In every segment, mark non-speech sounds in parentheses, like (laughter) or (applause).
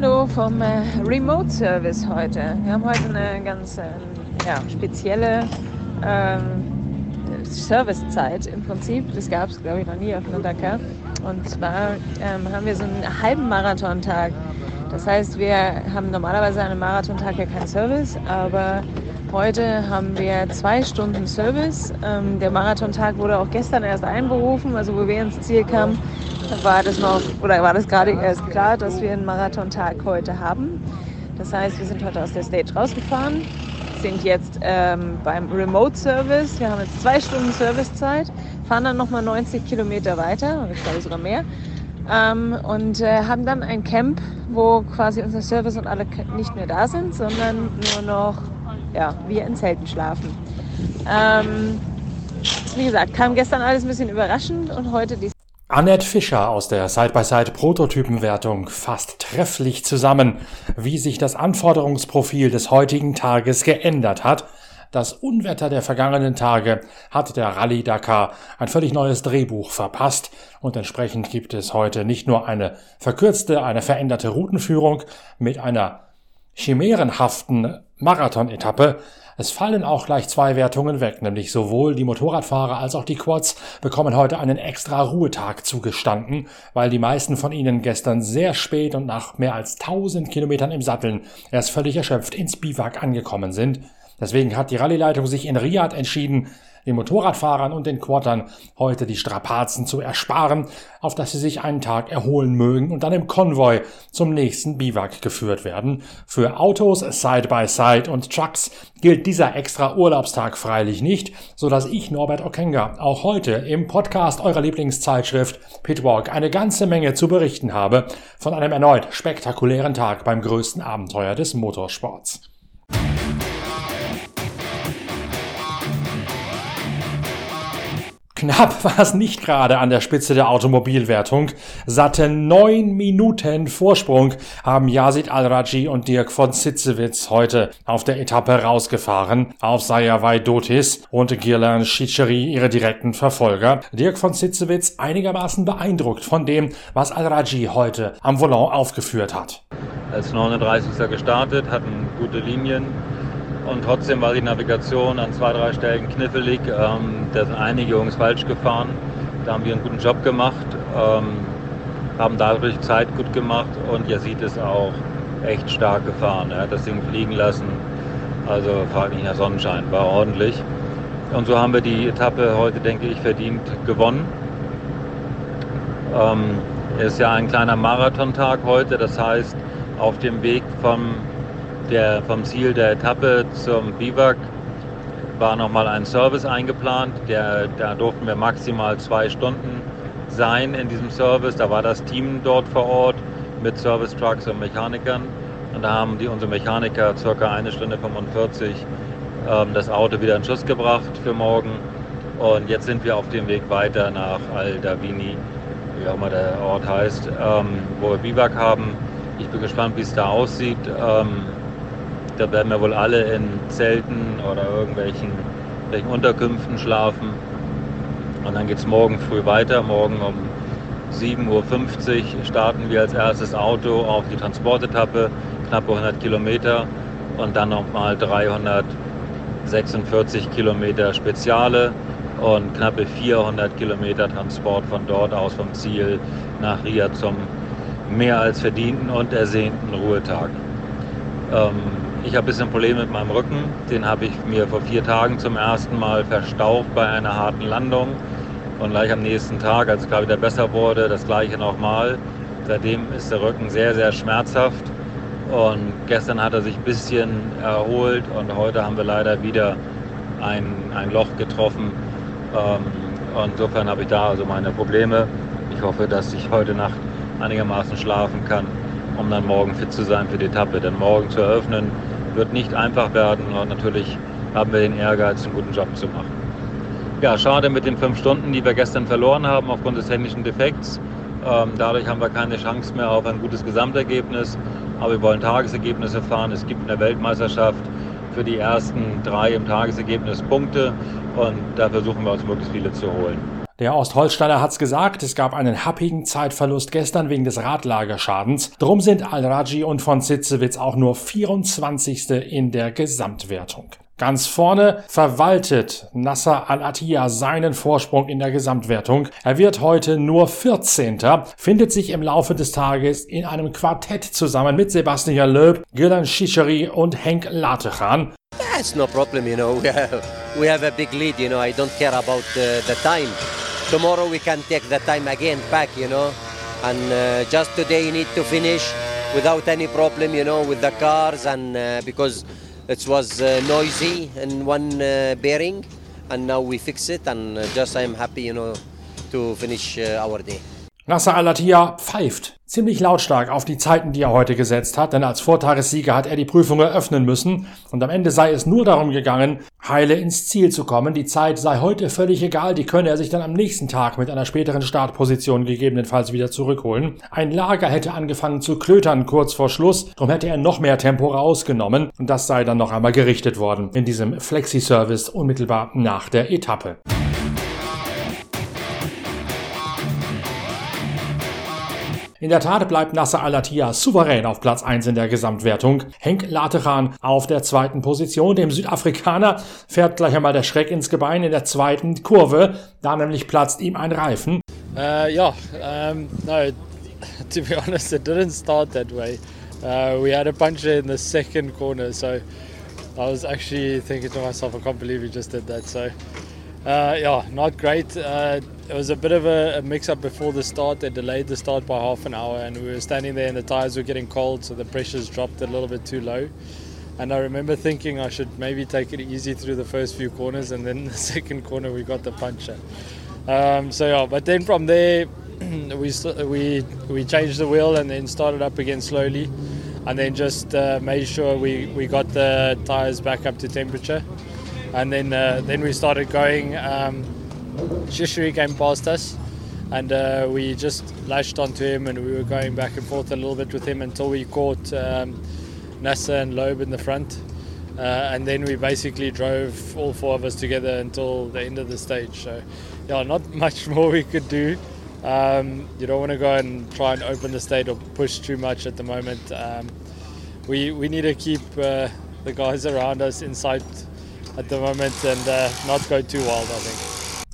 Hallo vom äh, Remote Service heute. Wir haben heute eine ganz äh, ja, spezielle ähm, Servicezeit im Prinzip. Das gab es, glaube ich, noch nie auf einer Dakar. Und zwar ähm, haben wir so einen halben Marathontag. Das heißt, wir haben normalerweise an einem Marathontag ja keinen Service, aber heute haben wir zwei Stunden Service. Ähm, der Marathontag wurde auch gestern erst einberufen, also wo wir ins Ziel kamen, war das noch oder war das gerade erst klar, dass wir einen Marathontag heute haben. Das heißt, wir sind heute aus der Stage rausgefahren, sind jetzt ähm, beim Remote Service. Wir haben jetzt zwei Stunden Servicezeit, fahren dann nochmal 90 Kilometer weiter, ich glaube sogar mehr. Ähm, und äh, haben dann ein Camp, wo quasi unser Service und alle nicht mehr da sind, sondern nur noch ja, wir in Zelten schlafen. Ähm, wie gesagt, kam gestern alles ein bisschen überraschend und heute die Annette Fischer aus der Side-by-Side-Prototypenwertung fasst trefflich zusammen, wie sich das Anforderungsprofil des heutigen Tages geändert hat. Das Unwetter der vergangenen Tage hat der Rallye Dakar ein völlig neues Drehbuch verpasst und entsprechend gibt es heute nicht nur eine verkürzte, eine veränderte Routenführung mit einer chimärenhaften Marathon-Etappe, es fallen auch gleich zwei Wertungen weg, nämlich sowohl die Motorradfahrer als auch die Quads bekommen heute einen extra Ruhetag zugestanden, weil die meisten von ihnen gestern sehr spät und nach mehr als 1000 Kilometern im Satteln erst völlig erschöpft ins Biwak angekommen sind. Deswegen hat die Rallyeleitung sich in Riyadh entschieden, den Motorradfahrern und den Quattern heute die Strapazen zu ersparen, auf dass sie sich einen Tag erholen mögen und dann im Konvoi zum nächsten Biwak geführt werden. Für Autos, Side-by-Side und Trucks gilt dieser extra Urlaubstag freilich nicht, so dass ich, Norbert Okenga, auch heute im Podcast eurer Lieblingszeitschrift Pitwalk eine ganze Menge zu berichten habe von einem erneut spektakulären Tag beim größten Abenteuer des Motorsports. Knapp (laughs) war es nicht gerade an der Spitze der Automobilwertung. Satte neun Minuten Vorsprung haben Yazid Al-Raji und Dirk von Sitzewitz heute auf der Etappe rausgefahren. Auf Sayawai Dotis und Girlan Schicheri ihre direkten Verfolger. Dirk von Sitzewitz einigermaßen beeindruckt von dem, was Al-Raji heute am Volant aufgeführt hat. Als 39. gestartet, hatten gute Linien, und trotzdem war die Navigation an zwei, drei Stellen knifflig. Ähm, da sind einige Jungs falsch gefahren. Da haben wir einen guten Job gemacht, ähm, haben dadurch Zeit gut gemacht und Yazid ist auch echt stark gefahren. Er hat das Ding fliegen lassen. Also frag nicht nach Sonnenschein, war ordentlich. Und so haben wir die Etappe heute, denke ich, verdient gewonnen. Ähm, ist ja ein kleiner Marathontag heute, das heißt, auf dem Weg vom der, vom Ziel der Etappe zum Biwak war nochmal ein Service eingeplant. Der, da durften wir maximal zwei Stunden sein in diesem Service. Da war das Team dort vor Ort mit Service-Trucks und Mechanikern. Und da haben die, unsere Mechaniker circa eine Stunde 45 ähm, das Auto wieder in Schuss gebracht für morgen. Und jetzt sind wir auf dem Weg weiter nach Al-Davini, wie auch immer der Ort heißt, ähm, wo wir Biwak haben. Ich bin gespannt, wie es da aussieht. Ähm, da werden wir wohl alle in Zelten oder irgendwelchen, irgendwelchen Unterkünften schlafen. Und dann geht es morgen früh weiter. Morgen um 7.50 Uhr starten wir als erstes Auto auf die Transportetappe, knappe 100 Kilometer. Und dann nochmal 346 Kilometer Speziale und knappe 400 Kilometer Transport von dort aus vom Ziel nach Ria zum mehr als verdienten und ersehnten Ruhetag. Ähm, ich habe ein bisschen Probleme mit meinem Rücken. Den habe ich mir vor vier Tagen zum ersten Mal verstaucht bei einer harten Landung. Und gleich am nächsten Tag, als es gerade wieder besser wurde, das gleiche nochmal. Seitdem ist der Rücken sehr, sehr schmerzhaft. Und gestern hat er sich ein bisschen erholt und heute haben wir leider wieder ein, ein Loch getroffen. Ähm, insofern habe ich da also meine Probleme. Ich hoffe, dass ich heute Nacht einigermaßen schlafen kann, um dann morgen fit zu sein für die Etappe. Denn morgen zu eröffnen wird nicht einfach werden und natürlich haben wir den Ehrgeiz, einen guten Job zu machen. Ja, schade mit den fünf Stunden, die wir gestern verloren haben aufgrund des technischen Defekts. Ähm, dadurch haben wir keine Chance mehr auf ein gutes Gesamtergebnis. Aber wir wollen Tagesergebnisse fahren. Es gibt in der Weltmeisterschaft für die ersten drei im Tagesergebnis Punkte und da versuchen wir uns möglichst viele zu holen. Der Ostholsteiner hat's gesagt, es gab einen happigen Zeitverlust gestern wegen des Radlagerschadens. Drum sind Al-Raji und von Sitzewitz auch nur 24. in der Gesamtwertung. Ganz vorne verwaltet Nasser Al-Attiyah seinen Vorsprung in der Gesamtwertung. Er wird heute nur 14. findet sich im Laufe des Tages in einem Quartett zusammen mit Sebastian Loeb, Gülen Shisheri und Henk Latechan. That's no problem, you know. (laughs) We have, a big lead, you know. I don't care about uh, the time. Tomorrow we can take the time again back, you know. And uh, just today you need to finish without any problem, you know, with the cars and uh, because it was uh, noisy in one uh, bearing and now we fix it and uh, just I'm happy, you know, to finish uh, our day. Nasser Al-Attiyah pfeift ziemlich lautstark auf die Zeiten, die er heute gesetzt hat, denn als Vortagessieger hat er die Prüfung eröffnen müssen und am Ende sei es nur darum gegangen, heile ins Ziel zu kommen. Die Zeit sei heute völlig egal, die könne er sich dann am nächsten Tag mit einer späteren Startposition gegebenenfalls wieder zurückholen. Ein Lager hätte angefangen zu klötern kurz vor Schluss, darum hätte er noch mehr Tempo rausgenommen und das sei dann noch einmal gerichtet worden in diesem Flexi-Service unmittelbar nach der Etappe. In der Tat bleibt Nasser Al-Attiyah souverän auf Platz 1 in der Gesamtwertung. Henk Lateran auf der zweiten Position. Dem Südafrikaner fährt gleich einmal der Schreck ins Gebein in der zweiten Kurve. Da nämlich platzt ihm ein Reifen. Uh, yeah, um, no, (laughs) to be honest, it didn't start that way. Uh, we had a puncture in the second corner, so I was actually thinking to myself, I can't believe he just did that. So, uh, yeah, not great. Uh, it was a bit of a, a, mix up before the start. They delayed the start by half an hour, and we were standing there, and the tires were getting cold, so the pressures dropped a little bit too low. And I remember thinking I should maybe take it easy through the first few corners, and then (laughs) the second corner we got the puncture. Um, so yeah, but then from there (clears throat) we we we changed the wheel and then started up again slowly, and then just uh, made sure we, we got the tires back up to temperature, and then uh, then we started going. Um, Shishri came past us and uh, we just lashed onto him and we were going back and forth a little bit with him until we caught um, and Loeb in the front. Uh, and then we basically drove all four of us together until the end of the stage. So, yeah, not (laughs) much more we could do. Um, you don't want to go and try and open the state or push too much at the moment. Um, we, we need to keep uh, the guys around us in sight at the moment and uh, not go too wild, I think.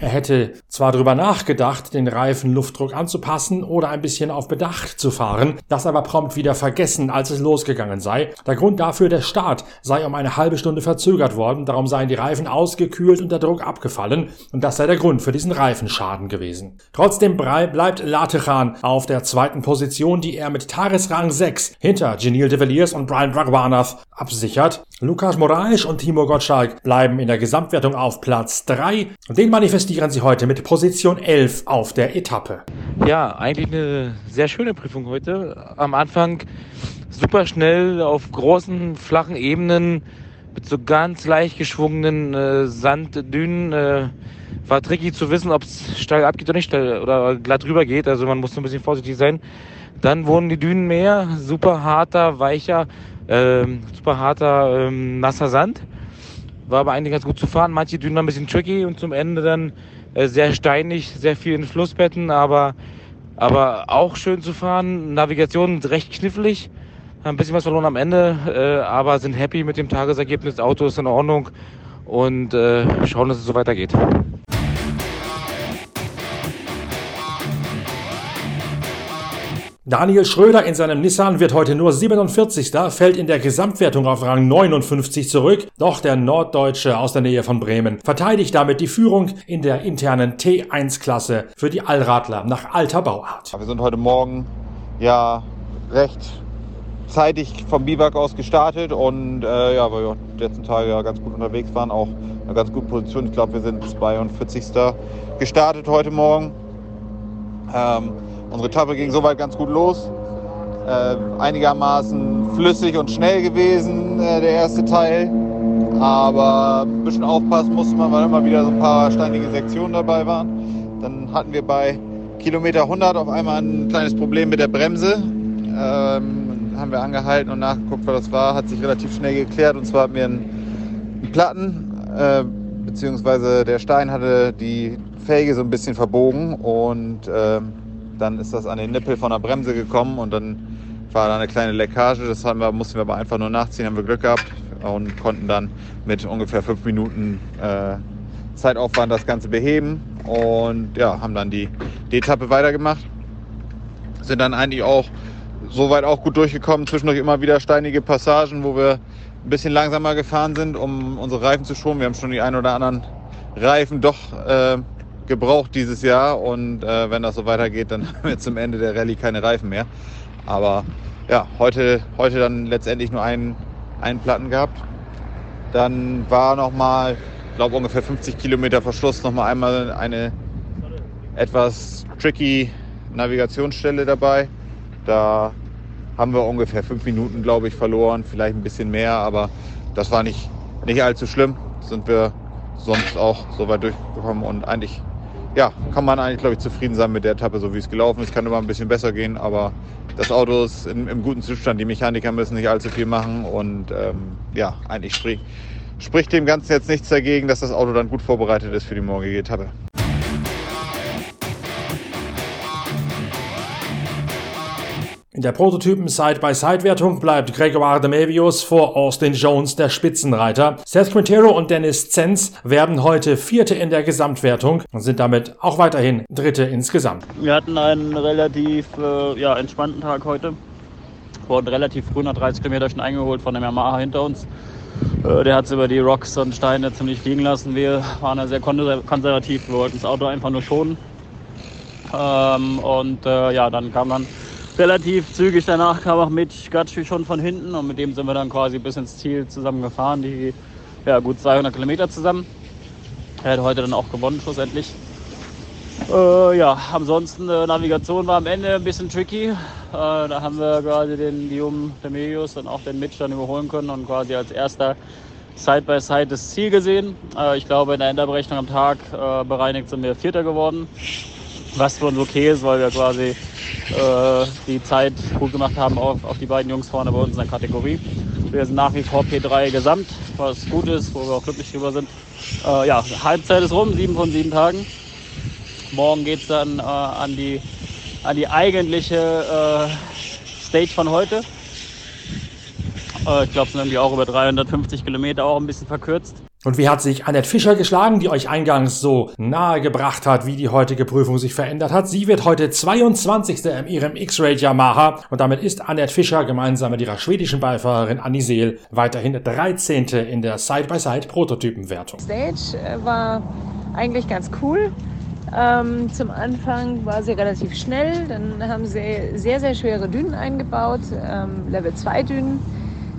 Er hätte zwar darüber nachgedacht, den Reifen Luftdruck anzupassen oder ein bisschen auf Bedacht zu fahren, das aber prompt wieder vergessen, als es losgegangen sei. Der Grund dafür, der Start sei um eine halbe Stunde verzögert worden, darum seien die Reifen ausgekühlt und der Druck abgefallen und das sei der Grund für diesen Reifenschaden gewesen. Trotzdem bleibt Latechan auf der zweiten Position, die er mit Tagesrang 6 hinter Genil de Villiers und Brian Bragwanath absichert. Lukas Moraes und Timo Gottschalk bleiben in der Gesamtwertung auf Platz 3 und den manifestieren sie heute mit Position 11 auf der Etappe. Ja, eigentlich eine sehr schöne Prüfung heute. Am Anfang super schnell auf großen, flachen Ebenen mit so ganz leicht geschwungenen äh, Sanddünen. Äh, war tricky zu wissen, ob es steil abgeht oder nicht steil oder glatt rüber geht. Also man musste ein bisschen vorsichtig sein. Dann wurden die Dünen mehr, super harter, weicher, äh, super harter, ähm, nasser Sand. War aber eigentlich ganz gut zu fahren. Manche Dünen waren ein bisschen tricky und zum Ende dann sehr steinig, sehr viel in Flussbetten, aber, aber auch schön zu fahren. Navigation recht knifflig. Haben ein bisschen was verloren am Ende, äh, aber sind happy mit dem Tagesergebnis. Auto ist in Ordnung und äh, schauen, dass es so weitergeht. Daniel Schröder in seinem Nissan wird heute nur 47. fällt in der Gesamtwertung auf Rang 59 zurück. Doch der Norddeutsche aus der Nähe von Bremen verteidigt damit die Führung in der internen T1-Klasse für die Allradler nach alter Bauart. Wir sind heute Morgen ja recht zeitig vom Biwak aus gestartet und äh, ja, weil wir die letzten Tage ja ganz gut unterwegs waren, auch eine ganz gute Position. Ich glaube, wir sind 42. gestartet heute Morgen. Ähm, Unsere Etappe ging soweit ganz gut los. Äh, einigermaßen flüssig und schnell gewesen, äh, der erste Teil. Aber ein bisschen aufpassen musste man, weil immer wieder so ein paar steinige Sektionen dabei waren. Dann hatten wir bei Kilometer 100 auf einmal ein kleines Problem mit der Bremse. Ähm, haben wir angehalten und nachgeguckt, was das war. Hat sich relativ schnell geklärt. Und zwar hatten wir einen, einen Platten, äh, beziehungsweise der Stein hatte die Felge so ein bisschen verbogen und ähm, dann ist das an den Nippel von der Bremse gekommen und dann war da eine kleine Leckage. Das wir, mussten wir aber einfach nur nachziehen, haben wir Glück gehabt und konnten dann mit ungefähr fünf Minuten äh, Zeitaufwand das Ganze beheben und ja, haben dann die, die Etappe weitergemacht. Sind dann eigentlich auch soweit auch gut durchgekommen. Zwischendurch immer wieder steinige Passagen, wo wir ein bisschen langsamer gefahren sind, um unsere Reifen zu schonen. Wir haben schon die ein oder anderen Reifen doch äh, gebraucht dieses Jahr und äh, wenn das so weitergeht, dann (laughs) haben wir zum Ende der Rallye keine Reifen mehr. Aber ja, heute, heute dann letztendlich nur einen, einen Platten gehabt. Dann war noch mal, ich glaube ungefähr 50 Kilometer Verschluss, noch mal einmal eine etwas tricky Navigationsstelle dabei. Da haben wir ungefähr fünf Minuten, glaube ich, verloren, vielleicht ein bisschen mehr, aber das war nicht, nicht allzu schlimm. Sind wir sonst auch so weit durchgekommen und eigentlich, ja, kann man eigentlich, glaube ich, zufrieden sein mit der Etappe, so wie es gelaufen ist. Kann immer ein bisschen besser gehen, aber das Auto ist in, im guten Zustand. Die Mechaniker müssen nicht allzu viel machen und ähm, ja, eigentlich spricht, spricht dem Ganzen jetzt nichts dagegen, dass das Auto dann gut vorbereitet ist für die morgige Etappe. In der Prototypen Side-by-Side-Wertung bleibt Gregoire de Mevius vor Austin Jones der Spitzenreiter. Seth Quintero und Dennis Zenz werden heute Vierte in der Gesamtwertung und sind damit auch weiterhin Dritte insgesamt. Wir hatten einen relativ äh, ja, entspannten Tag heute. Wurden relativ früh nach 30 Kilometer schon eingeholt von dem Yamaha hinter uns. Äh, der hat es über die Rocks und Steine ziemlich fliegen lassen. Wir waren da sehr konservativ. Wir wollten das Auto einfach nur schonen. Ähm, und äh, ja, dann kam dann relativ zügig danach kam auch Mitch Gatschi schon von hinten und mit dem sind wir dann quasi bis ins Ziel zusammen gefahren, die ja, gut 200 Kilometer zusammen. Er hat heute dann auch gewonnen schlussendlich. Äh, ja, ansonsten äh, Navigation war am Ende ein bisschen tricky. Äh, da haben wir quasi den Guillaume Demelius und auch den Mitch dann überholen können und quasi als erster Side by Side das Ziel gesehen. Äh, ich glaube, in der Endabrechnung am Tag äh, bereinigt sind wir Vierter geworden, was für uns okay ist, weil wir quasi äh, die Zeit gut gemacht haben auf, auf die beiden Jungs vorne bei uns in der Kategorie. Wir sind nach wie vor P3 gesamt, was gut ist, wo wir auch glücklich drüber sind. Äh, ja, Halbzeit ist rum, sieben von sieben Tagen. Morgen geht es dann äh, an, die, an die eigentliche äh, Stage von heute. Äh, ich glaube, es sind irgendwie auch über 350 Kilometer, auch ein bisschen verkürzt. Und wie hat sich Annette Fischer geschlagen, die euch eingangs so nahe gebracht hat, wie die heutige Prüfung sich verändert hat? Sie wird heute 22. in ihrem X-Ray Yamaha und damit ist Annette Fischer gemeinsam mit ihrer schwedischen Beifahrerin Annie Seel weiterhin 13. in der Side-by-Side-Prototypenwertung. Stage äh, war eigentlich ganz cool. Ähm, zum Anfang war sie relativ schnell, dann haben sie sehr, sehr schwere Dünen eingebaut, ähm, Level 2 Dünen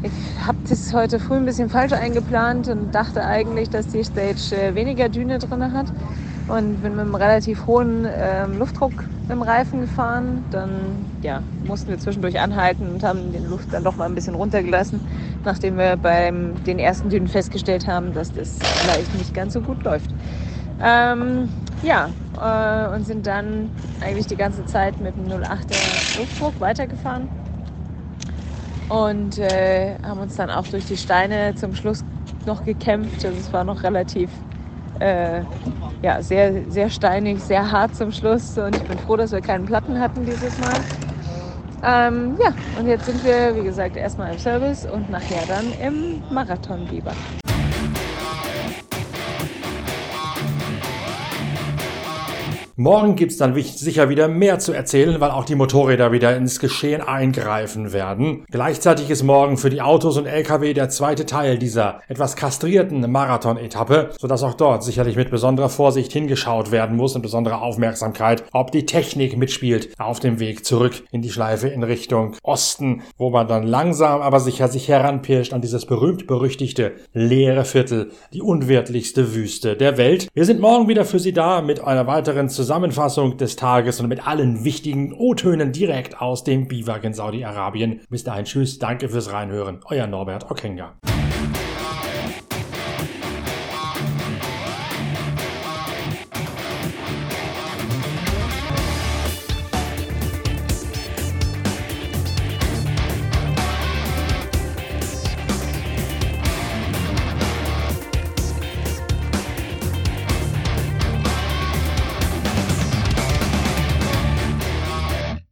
ich habe das heute früh ein bisschen falsch eingeplant und dachte eigentlich, dass die Stage äh, weniger Düne drin hat. Und bin mit einem relativ hohen äh, Luftdruck im Reifen gefahren. Dann ja, mussten wir zwischendurch anhalten und haben den Luft dann doch mal ein bisschen runtergelassen, nachdem wir bei den ersten Dünen festgestellt haben, dass das vielleicht nicht ganz so gut läuft. Ähm, ja, äh, und sind dann eigentlich die ganze Zeit mit dem 08er Luftdruck weitergefahren und äh, haben uns dann auch durch die Steine zum Schluss noch gekämpft. Also es war noch relativ äh, ja, sehr, sehr steinig, sehr hart zum Schluss und ich bin froh, dass wir keinen Platten hatten dieses Mal. Ähm, ja, und jetzt sind wir, wie gesagt, erstmal im Service und nachher dann im Marathon-Biber. Morgen gibt's dann sicher wieder mehr zu erzählen, weil auch die Motorräder wieder ins Geschehen eingreifen werden. Gleichzeitig ist morgen für die Autos und Lkw der zweite Teil dieser etwas kastrierten Marathon-Etappe, sodass auch dort sicherlich mit besonderer Vorsicht hingeschaut werden muss und besonderer Aufmerksamkeit, ob die Technik mitspielt auf dem Weg zurück in die Schleife in Richtung Osten, wo man dann langsam aber sicher sich heranpirscht an dieses berühmt-berüchtigte leere Viertel, die unwirtlichste Wüste der Welt. Wir sind morgen wieder für Sie da mit einer weiteren Zusammenarbeit Zusammenfassung des Tages und mit allen wichtigen O-Tönen direkt aus dem Biwak in Saudi-Arabien. Bis dahin, tschüss, danke fürs Reinhören. Euer Norbert Okenga.